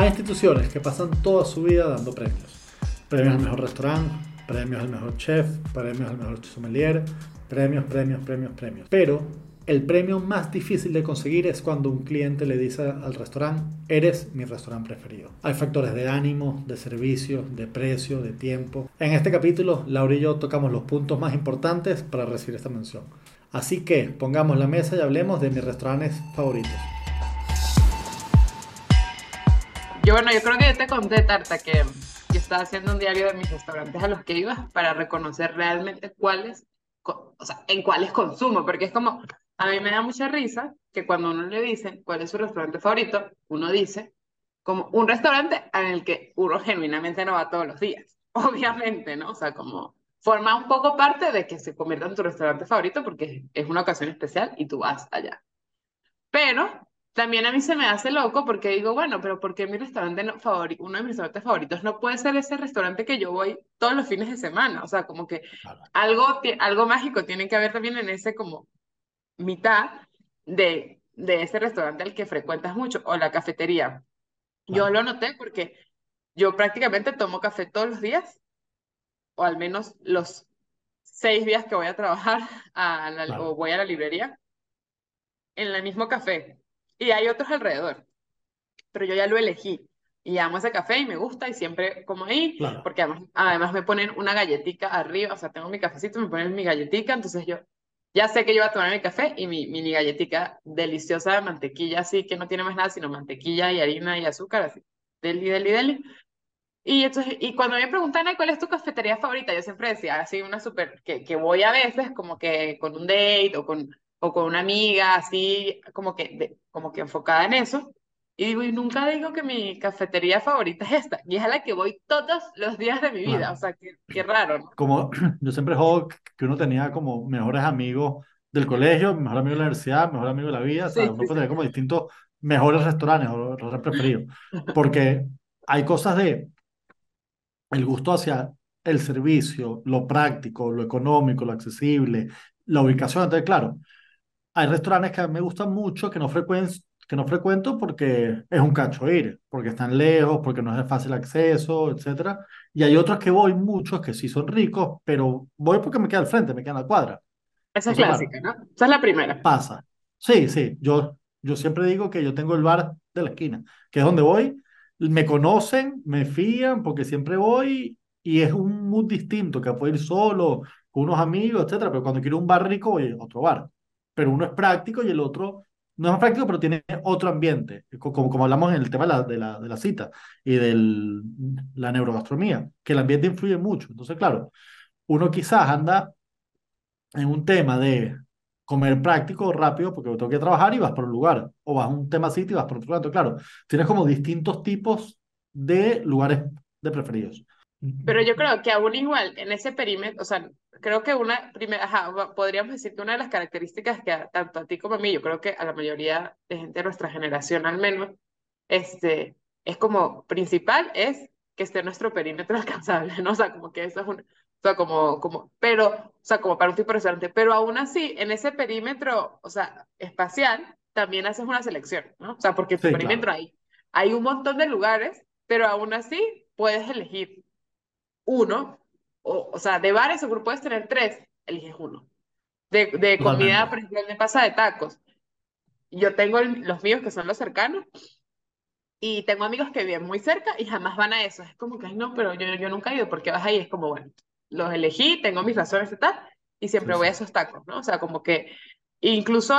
Hay instituciones que pasan toda su vida dando premios. Premios al mejor restaurante, premios al mejor chef, premios al mejor sommelier, premios, premios, premios, premios. Pero el premio más difícil de conseguir es cuando un cliente le dice al restaurante, eres mi restaurante preferido. Hay factores de ánimo, de servicio, de precio, de tiempo. En este capítulo, Laura y yo tocamos los puntos más importantes para recibir esta mención. Así que pongamos la mesa y hablemos de mis restaurantes favoritos. Yo bueno, yo creo que yo te conté, Tarta, que yo estaba haciendo un diario de mis restaurantes a los que iba para reconocer realmente cuáles, o sea, en cuáles consumo, porque es como, a mí me da mucha risa que cuando uno le dicen cuál es su restaurante favorito, uno dice como un restaurante en el que uno genuinamente no va todos los días, obviamente, ¿no? O sea, como forma un poco parte de que se convierta en tu restaurante favorito porque es una ocasión especial y tú vas allá. Pero también a mí se me hace loco porque digo, bueno, pero ¿por qué mi restaurante no favorito, uno de mis restaurantes favoritos no puede ser ese restaurante que yo voy todos los fines de semana? O sea, como que algo, algo mágico tiene que haber también en ese como mitad de, de ese restaurante al que frecuentas mucho o la cafetería. Yo lo noté porque yo prácticamente tomo café todos los días, o al menos los seis días que voy a trabajar a o voy a la librería, en el mismo café. Y hay otros alrededor. Pero yo ya lo elegí. Y amo ese café y me gusta y siempre como ahí, porque además, además me ponen una galletita arriba, o sea, tengo mi cafecito, me ponen mi galletita, entonces yo ya sé que yo voy a tomar mi café y mi mini galletita deliciosa de mantequilla, así que no tiene más nada sino mantequilla y harina y azúcar, así, deli, deli, deli. Y, entonces, y cuando me preguntan cuál es tu cafetería favorita, yo siempre decía así una súper, que, que voy a veces como que con un date o con o con una amiga, así como que, como que enfocada en eso. Y digo, y nunca digo que mi cafetería favorita es esta, y es a la que voy todos los días de mi vida, o sea, qué, qué raro, ¿no? Como yo siempre juego que uno tenía como mejores amigos del colegio, mejor amigo de la universidad, mejor amigo de la vida, o sea, uno puede tener como distintos mejores restaurantes o restaurantes preferidos, porque hay cosas de el gusto hacia el servicio, lo práctico, lo económico, lo accesible, la ubicación, entonces claro, hay restaurantes que me gustan mucho, que no, que no frecuento porque es un cacho ir, porque están lejos, porque no es de fácil acceso, etc. Y hay otros que voy muchos que sí son ricos, pero voy porque me queda al frente, me queda en la cuadra. Esa es clásica, ¿no? Esa es la primera. Pasa. Sí, sí. Yo, yo siempre digo que yo tengo el bar de la esquina, que es donde voy. Me conocen, me fían, porque siempre voy y es un mood distinto que puedo ir solo, con unos amigos, etcétera. Pero cuando quiero un bar rico, voy a otro bar pero uno es práctico y el otro no es más práctico, pero tiene otro ambiente, como, como hablamos en el tema de la, de la, de la cita y de la neurogastronomía, que el ambiente influye mucho. Entonces, claro, uno quizás anda en un tema de comer práctico, rápido, porque tengo que trabajar y vas por un lugar, o vas a un tema sitio y vas por otro lado. Claro, tienes como distintos tipos de lugares de preferidos. Pero yo creo que aún igual, en ese perímetro, o sea, creo que una primera, podríamos decir que una de las características que tanto a ti como a mí, yo creo que a la mayoría de gente de nuestra generación al menos, este, es como principal, es que esté nuestro perímetro alcanzable, ¿no? O sea, como que eso es un, o sea, como, como, pero, o sea, como para un tipo de restaurante, pero aún así, en ese perímetro, o sea, espacial, también haces una selección, ¿no? O sea, porque tu perímetro ahí, hay un montón de lugares, pero aún así puedes elegir uno, o, o sea, de bares seguro puedes tener tres, eliges uno. De, de comida, por ejemplo, me pasa de tacos. Yo tengo los míos que son los cercanos y tengo amigos que viven muy cerca y jamás van a eso. Es como que, no, pero yo, yo nunca he ido, porque vas ahí? Es como, bueno, los elegí, tengo mis razones y tal, y siempre voy a esos tacos, ¿no? O sea, como que incluso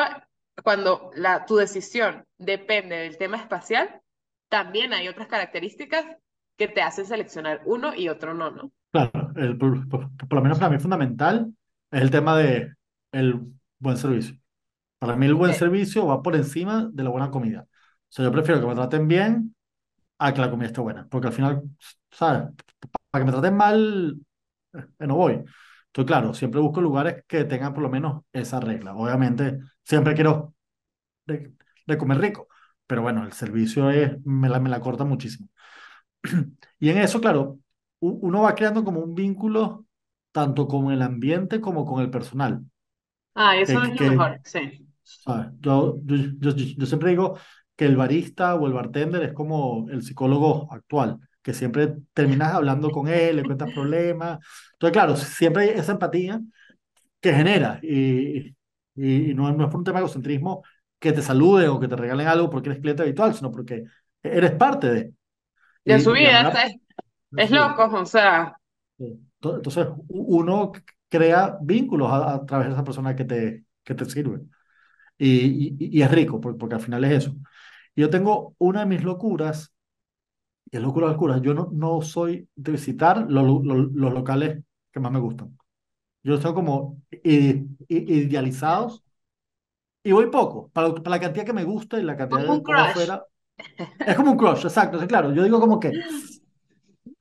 cuando la, tu decisión depende del tema espacial, también hay otras características que te hacen seleccionar uno y otro no, ¿no? Claro, el, por, por, lo menos para mí fundamental es el tema de el buen servicio. Para mí el buen servicio va por encima de la buena comida. O sea, yo prefiero que me traten bien a que la comida esté buena, porque al final, ¿sabes? Para que me traten mal, eh, no voy. Entonces, claro, siempre busco lugares que tengan por lo menos esa regla. Obviamente, siempre quiero de, comer rico, pero bueno, el servicio es, me la, me la corta muchísimo. Y en eso, claro, uno va creando como un vínculo tanto con el ambiente como con el personal. Ah, eso es lo mejor, sí. Yo, yo, yo, siempre digo que el barista o el bartender es como el psicólogo actual, que siempre terminas hablando con él, le cuentas problemas. Entonces, claro, siempre hay esa empatía que genera y, y no, no es por un tema de egocentrismo que te saluden o que te regalen algo porque eres cliente habitual, sino porque eres parte de. De su vida, es, es loco, o sea, Entonces, uno crea vínculos a, a través de esa persona que te, que te sirve. Y, y, y es rico, porque, porque al final es eso. Yo tengo una de mis locuras, y es locura de locuras. Yo no, no soy de visitar los, los, los locales que más me gustan. Yo los tengo como idealizados y voy poco. Para, para la cantidad que me gusta y la cantidad como de afuera. Es como un crush, exacto. Claro, yo digo como que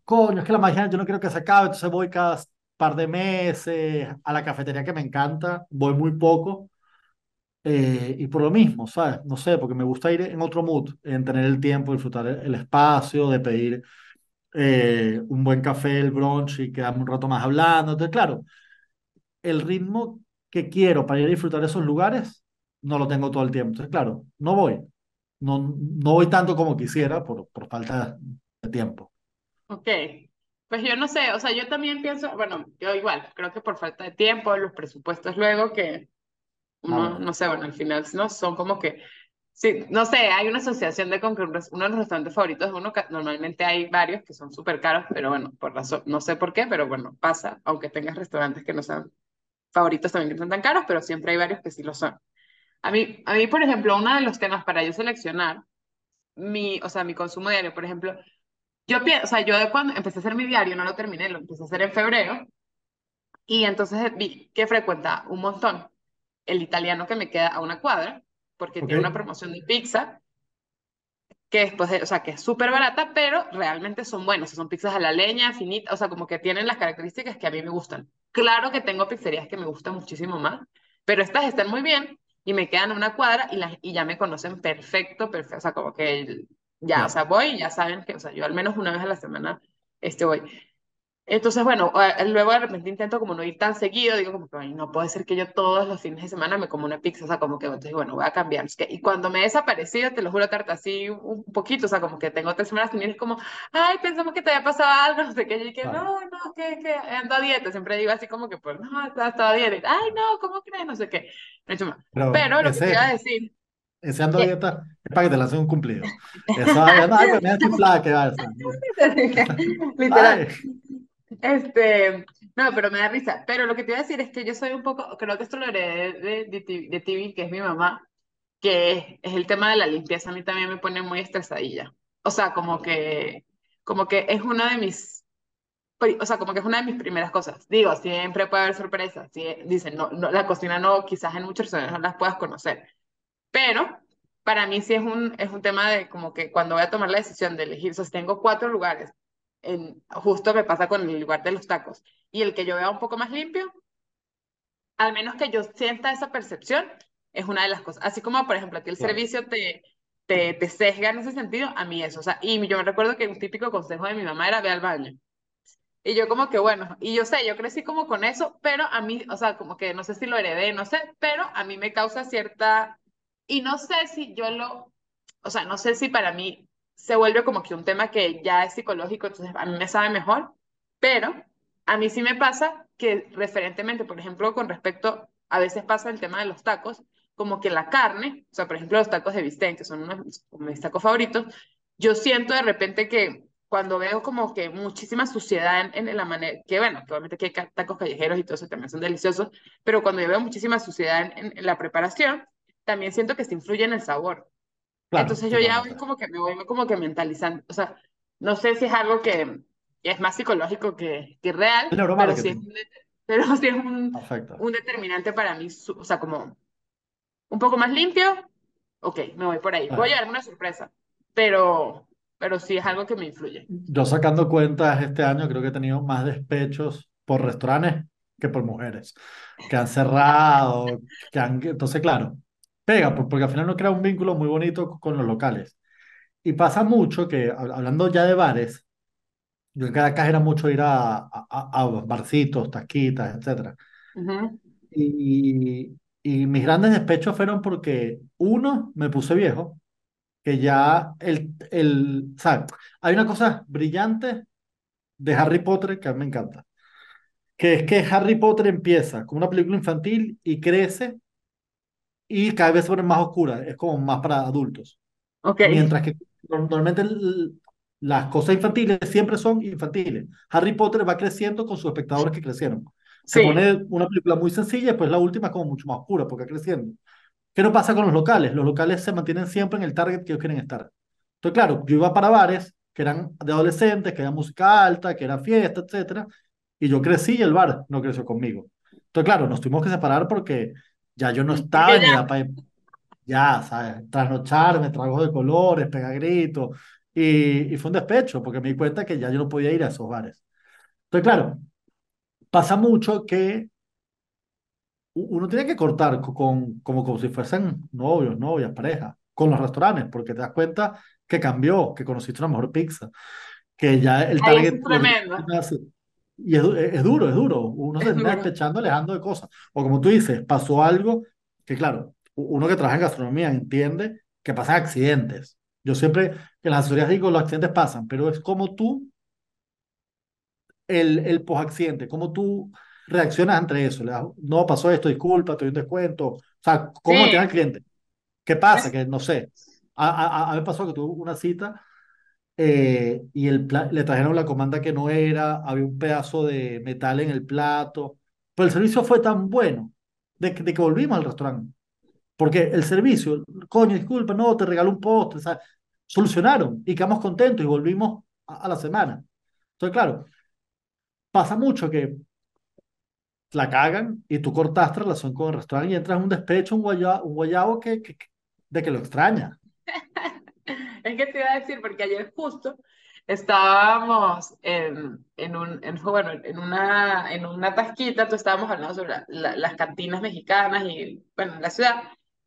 coño, es que la magia yo no quiero que se acabe, entonces voy cada par de meses a la cafetería que me encanta, voy muy poco, eh, y por lo mismo, ¿sabes? No sé, porque me gusta ir en otro mood, en tener el tiempo, disfrutar el espacio, de pedir eh, un buen café, el brunch y quedarme un rato más hablando. Entonces, claro, el ritmo que quiero para ir a disfrutar esos lugares no lo tengo todo el tiempo. Entonces, claro, no voy, no, no voy tanto como quisiera por, por falta de tiempo. Ok, pues yo no sé, o sea, yo también pienso, bueno, yo igual, creo que por falta de tiempo, los presupuestos luego que Ah, uno, bueno, no sé, bueno, al final no son como que, sí, no sé, hay una asociación de como que uno de los restaurantes favoritos de uno, que normalmente hay varios que son súper caros, pero bueno, por razón, no sé por qué, pero bueno, pasa, aunque tengas restaurantes que no sean favoritos también que no son tan caros, pero siempre hay varios que sí lo son. A mí, a mí, por ejemplo, uno de los temas para yo seleccionar mi, o sea, mi consumo diario, por ejemplo, yo pienso, o sea, yo de cuando empecé a hacer mi diario, no lo terminé, lo empecé a hacer en febrero, y entonces vi que frecuenta un montón el italiano que me queda a una cuadra, porque tiene una promoción de pizza, que después de, o sea, que es súper barata, pero realmente son sea, son pizzas a la leña, finitas, o sea, como que tienen las características que a mí me gustan. Claro que tengo pizzerías que me gustan muchísimo más, pero estas están muy bien y me quedan una cuadra y, las, y ya me conocen perfecto, perfecto, o sea, como que ya, o sea, voy y ya saben que, o sea, yo al menos una vez a la semana este voy. Entonces, bueno, eh, luego de repente intento como no ir tan seguido, digo como que "Ay, no puede ser que yo todos los fines de semana me como una pizza, o sea, como que entonces, bueno, voy a cambiar. Es que, y cuando me he desaparecido, te lo juro, Tarta, así un poquito, o sea, como que tengo tres semanas sin ir, es como, ay, pensamos que te había pasado algo, no sé qué, y que no, no, que, que ando a dieta, siempre digo así como que, pues, no, estaba, a dieta, ay, no, ¿cómo crees? No sé qué. Pero Pero lo que te iba a ese, decir, ese ando a dieta es para que te lancen un cumplido. Eso, no, estoy flaca, que va, literal, ay, Este, no, pero me da risa. Pero lo que te iba a decir es que yo soy un poco, creo que esto lo heredé de, de, de Tibi, que es mi mamá, que es, el tema de la limpieza. A mí también me pone muy estresadilla. O sea, como que, como que es una de mis, o sea, como que es una de mis primeras cosas. Digo, siempre puede haber sorpresas. Sí, dicen, no, no, la cocina no, quizás en muchos restaurantes no las puedas conocer. Pero para mí sí es un, es un tema de como que cuando voy a tomar la decisión de elegir, o sea, si tengo cuatro lugares, en, justo me pasa con el lugar de los tacos, y el que yo vea un poco más limpio, al menos que yo sienta esa percepción, es una de las cosas. Así como, por ejemplo, a ti el claro, servicio te, te, te sesga en ese sentido, a mí eso. O sea, y yo me recuerdo que un típico consejo de mi mamá era ve al baño. Y yo como que bueno, y yo sé, yo crecí como con eso, pero a mí, o sea, como que no sé si lo heredé, no sé, pero a mí me causa cierta, y no sé si yo lo, o sea, no sé si para mí se vuelve como que un tema que ya es psicológico, entonces a mí me sabe mejor, pero a mí sí me pasa que referentemente, por ejemplo, con respecto, a veces pasa el tema de los tacos, como que la carne, o sea, por ejemplo, los tacos de bistec, que son uno de mis tacos favoritos, yo siento de repente que cuando veo como que muchísima suciedad en, en la manera, que bueno, que obviamente que hay tacos callejeros y todo eso también son deliciosos, pero cuando yo veo muchísima suciedad en la preparación, también siento que se influye en el sabor. Claro, Entonces yo ya voy como que me voy como que mentalizando, o sea, no sé si es algo que es más psicológico que, que real, pero sí es un, pero sí es un, un determinante para mí, o sea, como un poco más limpio, ok, me voy por ahí. Voy a llevarme una sorpresa, pero, pero sí es algo que me influye. Yo sacando cuentas este año creo que he tenido más despechos por restaurantes que por mujeres, que han cerrado, que han... Entonces, claro, pega, por- porque al final no crea un vínculo muy bonito con los locales. Y pasa mucho que, hab- hablando ya de bares, yo en Caracas era mucho ir a, a, barcitos, taquitas. Ujú. Y, y mis grandes despechos fueron porque, uno, me puse viejo, que ya el, el, sea, hay una cosa brillante de Harry Potter que a mí me encanta, que es que Harry Potter empieza como una película infantil y crece y cada vez se pone más oscura, es como más para adultos. Ok, Mientras que normalmente el- las cosas infantiles siempre son infantiles. Harry Potter va creciendo con sus espectadores que crecieron. Se sí, pone una película muy sencilla y después la última es como mucho más oscura porque va creciendo. ¿Qué no pasa con los locales? Los locales se mantienen siempre en el target que ellos quieren estar. Entonces, claro, yo iba para bares que eran de adolescentes, que era música alta, que era fiesta, etcétera, y yo crecí y el bar no creció conmigo. Entonces, claro, nos tuvimos que separar porque ya yo no estaba en ya, edad para, ya, ¿sabes? Trasnocharme, tragos de colores, pegar gritos, y, y fue un despecho porque me di cuenta que ya yo no podía ir a esos bares. Entonces, claro, pasa mucho que uno tiene que cortar co- con, como, como si fuesen novios, novias, parejas, con los restaurantes, porque te das cuenta que cambió, que conociste una mejor pizza, que ya el ay, target es tremendo, y es, du- es duro, es duro. Uno se es termina duro. despechando, alejando de cosas. O como tú dices, pasó algo que, claro, uno que trabaja en gastronomía entiende que pasan accidentes. Yo siempre en las asesorías digo, los accidentes pasan, pero es como tú el, el post-accidente, cómo tú reaccionas ante eso. Le das, no pasó esto, disculpa, te doy un descuento. O sea, cómo Sí, mantener al cliente. ¿Qué pasa? Que no sé. A, a, a mí pasó que tuve una cita eh, y el le trajeron la comanda que no era, había un pedazo de metal en el plato, pero el servicio fue tan bueno de que, de que volvimos al restaurante. Porque el servicio, coño, disculpa, no, te regaló un postre, solucionaron y quedamos contentos y volvimos a, a la semana. Entonces, claro, pasa mucho que la cagan y tú cortaste relación con el restaurante y entras en un despecho, un guayabo, un guayabo que- que- de que lo extraña. Es que te iba a decir, porque ayer justo estábamos en, en un, en, bueno, en una, en una tasquita, tú estábamos hablando sobre la- la- las cantinas mexicanas y, bueno, en la ciudad.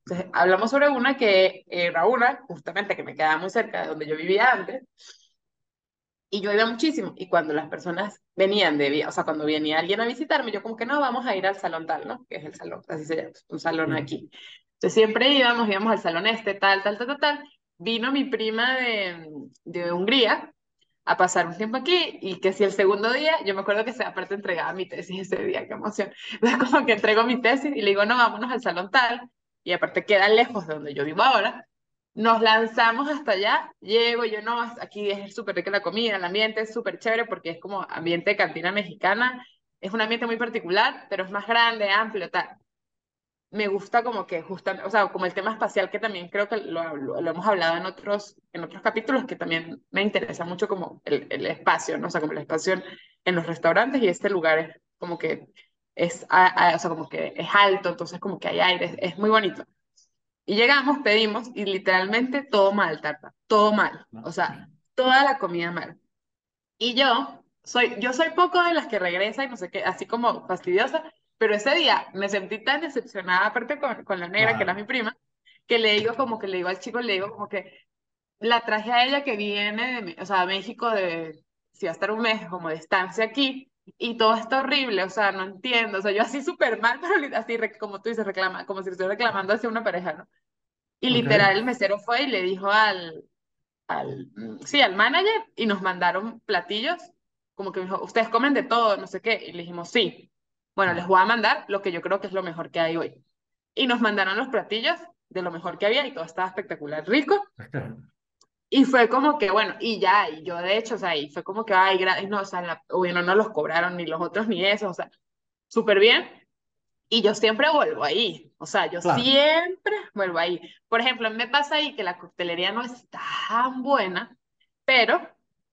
Entonces, hablamos sobre una que era una, justamente, que me quedaba muy cerca de donde yo vivía antes, y yo iba muchísimo. Y cuando las personas venían de, o sea, cuando venía alguien a visitarme, yo como que no, vamos a ir al salón tal, ¿no? Que es el salón, así se llama, un salón Sí. aquí. Entonces siempre íbamos, íbamos al salón este, tal, tal, tal, tal, tal. Vino mi prima de, Hungría a pasar un tiempo aquí y que si el segundo día, yo me acuerdo que se aparte entregaba mi tesis ese día, qué emoción. Entonces como que entrego mi tesis y le digo, no, vámonos al salón tal, y aparte queda lejos de donde yo vivo ahora. Nos lanzamos hasta allá, llego, yo no, aquí es súper rica la comida, el ambiente es súper chévere porque es como ambiente de cantina mexicana, es un ambiente muy particular, pero es más grande, amplio, tal me gusta como que justamente, o sea, como el tema espacial que también creo que lo, lo, lo hemos hablado en otros, en otros capítulos, que también me interesa mucho como el, el espacio, ¿no? O sea, como el espacio en, en los restaurantes y este lugar es como que es, a- a- o sea, como que es alto, entonces como que hay aire, es, es muy bonito. Y llegamos, pedimos y literalmente todo mal, tarta, todo mal, o sea, toda la comida mal. Y yo soy, yo soy poco de las que regresa y no sé qué, así como fastidiosa, pero ese día me sentí tan decepcionada, aparte con, con la negra, que era mi prima, que le digo como que le digo al chico, le digo como que la traje a ella que viene de, Me- o sea, a México de, si va a estar un mes como de estancia aquí, y todo está horrible, o sea, no entiendo, o sea, yo así súper mal, pero así como tú dices, reclama, como si estuviera reclamando hacia una pareja, ¿no? Y Ok. literal el mesero fue y le dijo al, al, sí, al manager y nos mandaron platillos, como que dijo, ustedes comen de todo, no sé qué, y le dijimos, sí, bueno, les voy a mandar lo que yo creo que es lo mejor que hay hoy. Y nos mandaron los platillos de lo mejor que había y todo estaba espectacular, rico. Y fue como que, bueno, y ya, y yo de hecho, o sea, y fue como que, ay, gra- no, o sea, la- bueno, no los cobraron ni los otros ni eso, o sea, súper bien. Y yo siempre vuelvo ahí, o sea, yo claro, siempre vuelvo ahí. Por ejemplo, me pasa ahí que la coctelería no es tan buena, pero,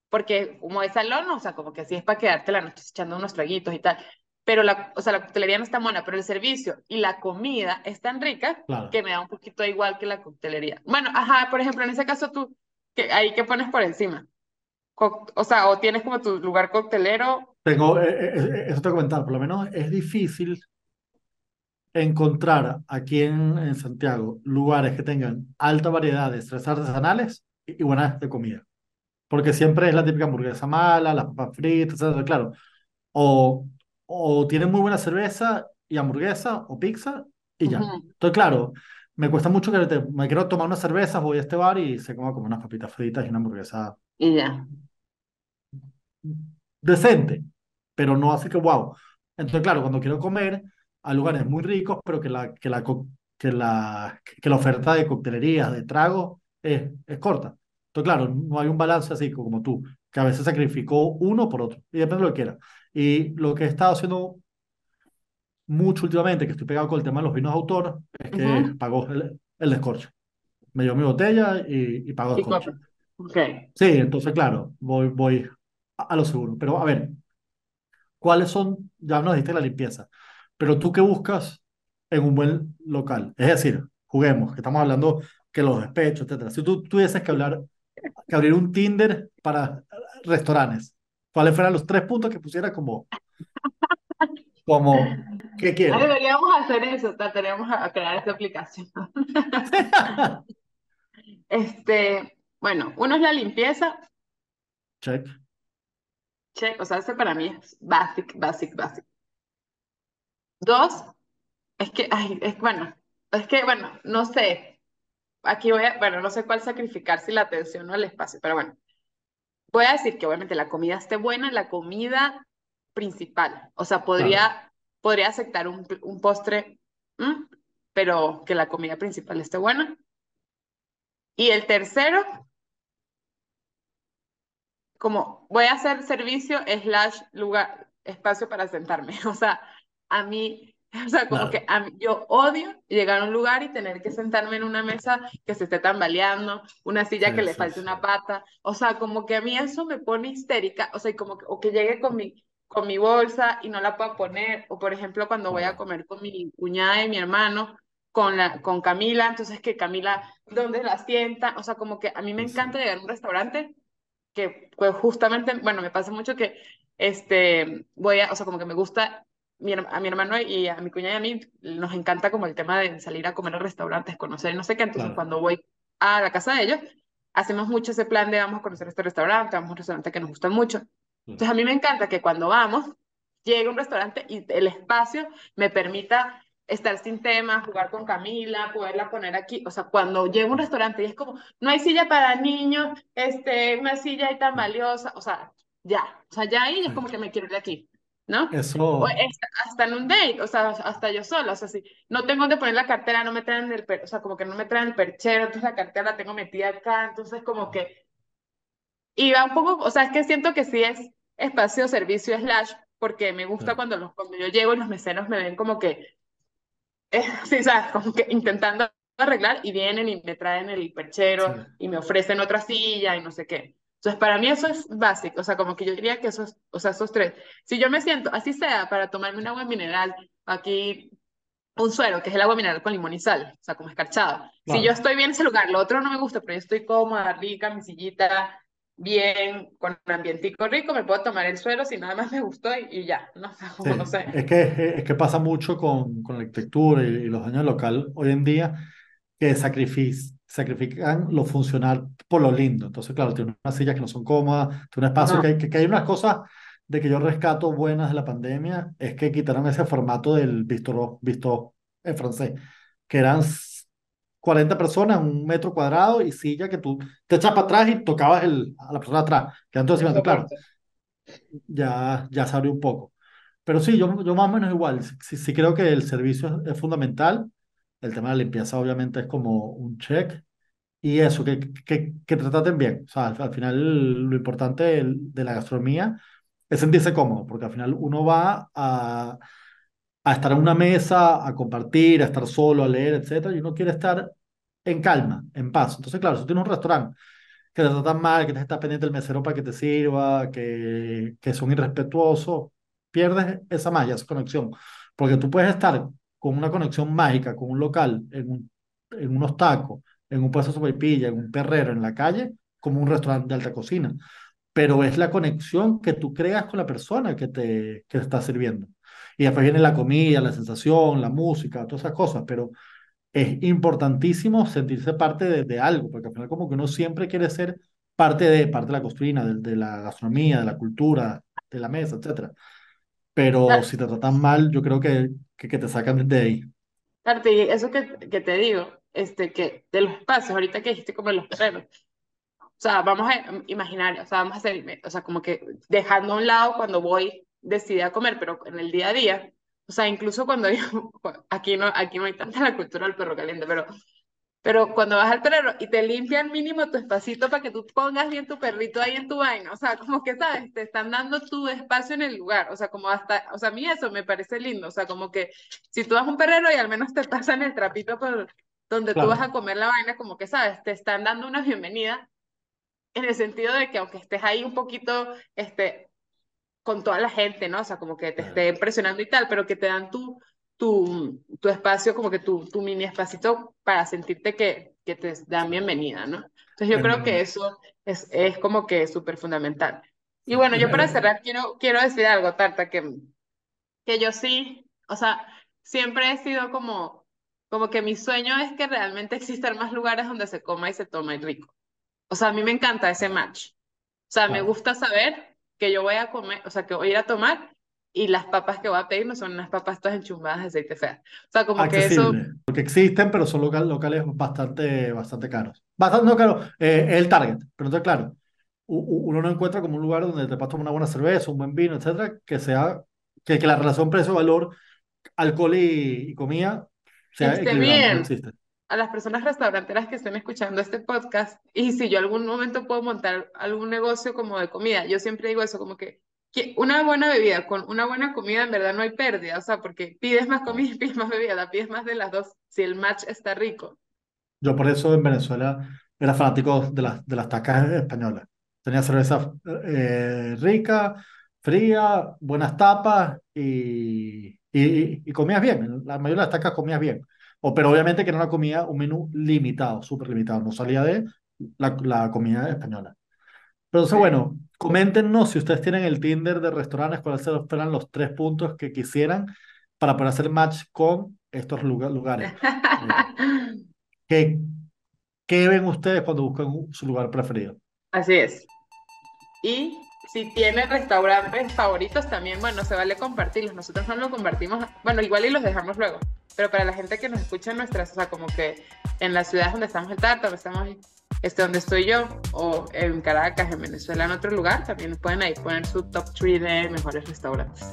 porque como es salón, o sea, como que así es para quedarte la noche echando unos traguitos y tal. Pero la, o sea, la coctelería no está buena, pero el servicio y la comida es tan rica claro. que me da un poquito igual que la coctelería. Bueno, ajá, por ejemplo, en ese caso tú, que ahí qué pones por encima. Co- o sea, o tienes como tu lugar coctelero. Tengo, eh, eh, eh, eso te voy a comentar, por lo menos es difícil encontrar aquí en, en Santiago lugares que tengan alta variedad de cervezas artesanales y, y buenas de comida. Porque siempre es la típica hamburguesa mala, las papas fritas, etcétera, claro. O, o tienen muy buena cerveza y hamburguesa o pizza y ya. Ujú. Entonces, claro, me cuesta mucho que te- me quiero tomar unas cervezas, voy a este bar y se como como unas papitas fritas y una hamburguesa Y ya. decente, pero no así que wow. Entonces, claro, cuando quiero comer, hay lugares muy ricos, pero que la, que la, que la, que la oferta de coctelerías, de tragos, es, es corta. Entonces, claro, no hay un balance así como tú, que a veces sacrificó uno por otro, y depende de lo que quiera. Y lo que he estado haciendo mucho últimamente, que estoy pegado con el tema de los vinos de autor, es que Ujú. pago el, el descorche. Me llevo mi botella y, y pago Y descorche. copa. Ok. Sí, entonces, claro, voy, voy a, a lo seguro. Pero a ver, ¿cuáles son? Ya nos diste la limpieza, pero tú qué buscas en un buen local? Es decir, juguemos, que estamos hablando que los despechos, etcétera. Si tú tuvieses que hablar, que abrir un Tinder para restaurantes, ¿cuáles fueran los tres puntos que pusiera como, como, ¿qué quiero? deberíamos hacer eso, tenemos a crear esta aplicación. Este, bueno, uno es la limpieza, Check, check, o sea, ese para mí es basic, basic, basic. Dos, es que, ay, es bueno, es que, bueno, no sé, aquí voy a, bueno, no sé cuál sacrificar, si la atención o el espacio, pero bueno, voy a decir que obviamente la comida esté buena, la comida principal, o sea, podría, podría aceptar un, un postre, ¿m? pero que la comida principal esté buena. Y el tercero, como voy a hacer servicio slash lugar, espacio para sentarme. O sea, a mí, o sea, como claro, que a mí, yo odio llegar a un lugar y tener que sentarme en una mesa que se esté tambaleando, una silla que sí, le sí, falte sí, una pata. O sea, como que a mí eso me pone histérica. O sea, como que, o que llegue con mi, con mi bolsa y no la pueda poner. O por ejemplo, cuando voy a comer con mi cuñada y mi hermano. Con, la, con Camila, entonces que Camila, ¿dónde la sienta? O sea, como que a mí me encanta llegar a un restaurante que pues justamente, bueno, me pasa mucho que este, voy a, o sea, como que me gusta, mi, a mi hermano y a mi cuñada y a mí nos encanta como el tema de salir a comer a restaurantes, conocer, no sé qué, entonces claro, cuando voy a la casa de ellos, hacemos mucho ese plan de vamos a conocer este restaurante, vamos a un restaurante que nos gusta mucho. Entonces a mí me encanta que cuando vamos, llegue a un restaurante y el espacio me permita estar sin tema, jugar con Camila, poderla poner aquí. O sea, cuando llego a un restaurante y es como, no hay silla para niños, este, una silla ahí tan valiosa, o sea, ya, o sea, ya ahí es como que me quiero ir de aquí, ¿no? Eso, es- hasta en un date, o sea, hasta yo sola, o sea, si no tengo donde poner la cartera, no me traen el, per- o sea, como que no me traen el perchero, entonces la cartera la tengo metida acá, entonces como que, y va un poco, o sea, es que siento que sí es espacio, servicio, slash, porque me gusta cuando, los, cuando yo llego y los meseros me ven como que, eh, sí, sabes, como que intentando arreglar y vienen y me traen el sí. perchero y me ofrecen otra silla y no sé qué. Entonces, para mí eso es básico, o sea, como que yo diría que esos, o sea, esos tres. Si yo me siento, así sea, para tomarme un agua mineral, aquí un suero, que es el agua mineral con limón y sal, o sea, como escarchado. Si yo estoy bien en ese lugar, lo otro no me gusta, pero yo estoy cómoda, rica, mi sillita, bien, con un ambientico rico, me puedo tomar el suero si nada más me gustó y, y ya, no sé, sí. como no sé. Es que, es que pasa mucho con, con la arquitectura y, y los años local hoy en día que sacrific- sacrifican lo funcional por lo lindo. Entonces, claro, tiene unas sillas que no son cómodas, tiene un espacio Ajá. que hay, que, que hay unas cosas de que yo rescato buenas de la pandemia, es que quitaron ese formato del bistro, bistro en francés, que eran s- 40 personas, un metro cuadrado y silla que tú te echas para atrás y tocabas el, a la persona atrás, quedando No encima de claro. ya, ya se abrió un poco. Pero sí, yo, yo más o menos igual. Sí, sí creo que el servicio es, es fundamental. El tema de la limpieza obviamente es como un check. Y eso, que, que, que te traten bien. O sea, al, al final lo importante de, de la gastronomía es sentirse cómodo, porque al final uno va a, a estar en una mesa, a compartir, a estar solo, a leer, etcétera, y uno quiere estar en calma, en paz. Entonces, claro, si tú tienes un restaurante que te tratan mal, que te está pendiente el mesero para que te sirva, que, que son irrespetuosos, pierdes esa magia, esa conexión. Porque tú puedes estar con una conexión mágica con un local, en, un- en unos tacos, en un de sopaipilla, en un perrero, en la calle, como un restaurante de alta cocina. Pero es la conexión que tú creas con la persona que te, que te está sirviendo. Y después viene la comida, la sensación, la música, todas esas cosas, pero es importantísimo sentirse parte de, de algo, porque al final como que uno siempre quiere ser parte de, parte de la cocina, de, de la gastronomía, de la cultura, de la mesa, etcétera. Pero Claro, si te tratan mal, yo creo que, que, que te sacan de ahí. claro, te- eso que, que te digo, este, que de los espacios, ahorita que dijiste como los perros. O sea, vamos a imaginar, o sea, vamos a hacer, o sea, como que dejando a un lado cuando voy decidí a comer, pero en el día a día, o sea, incluso cuando yo, aquí no, aquí no hay tanta la cultura del perro caliente, pero pero cuando vas al perrero y te limpian mínimo tu espacito para que tú pongas bien tu perrito ahí en tu vaina, o sea, como que, ¿sabes? Te están dando tu espacio en el lugar, o sea, como hasta, o sea, a mí eso me parece lindo, o sea, como que si tú vas a un perrero y al menos te pasan el trapito por donde tú vas a comer la vaina, como que, ¿sabes? Te están dando una bienvenida en el sentido de que aunque estés ahí un poquito, este, con toda la gente, ¿no? O sea, como que te esté impresionando y tal, pero que te dan tu tu, tu espacio, como que tu, tu mini espacito para sentirte que, que te dan bienvenida, ¿no? Entonces yo creo que eso es, es como que súper fundamental. Y bueno, yo para cerrar quiero, quiero decir algo, Tarta, que, que yo sí, o sea, siempre he sido como, como que mi sueño es que realmente existan más lugares donde se coma y se toma rico. O sea, a mí me encanta ese match. O sea, me gusta saber que yo voy a comer, o sea, que voy a ir a tomar y las papas que voy a pedir no son unas papas todas enchumbadas de aceite fea. O sea, como que eso... Porque existen, pero son locales bastante, bastante caros. Bastante no caro, eh, el target, pero entonces claro, uno no encuentra como un lugar donde te puedas tomar una buena cerveza, un buen vino, etcétera, que sea, que, que la relación precio-valor, alcohol y, comida sea Esté bien. a las personas restauranteras que estén escuchando este podcast, y si yo algún momento puedo montar algún negocio como de comida, yo siempre digo eso, como que una buena bebida con una buena comida en verdad no hay pérdida, o sea, porque pides más comida y pides más bebida, pides más de las dos si el match está rico. Yo por eso en Venezuela era fanático de, las de las tacas españolas. Tenía cerveza eh, rica, fría, buenas tapas y, y, y, comías bien. La mayoría de las tacas comías bien. O, pero obviamente que era una comida, un menú limitado, súper limitado. No salía de la, la comida española. Pero entonces, bueno, coméntenos si ustedes tienen el Tinder de restaurantes, cuáles serán los tres puntos que quisieran para poder hacer match con estos lugares. ¿Qué, ¿Qué ven ustedes cuando buscan su lugar preferido? Así es. Y si tienen restaurantes favoritos también, bueno, se vale compartirlos. Nosotros no los compartimos, bueno, igual y los dejamos luego. Pero para la gente que nos escucha en nuestras, o sea, como que en las ciudades donde estamos en Tarta, donde estamos este, donde estoy yo, o en Caracas, en Venezuela, en otro lugar, también pueden ahí poner su top 3 de mejores restaurantes.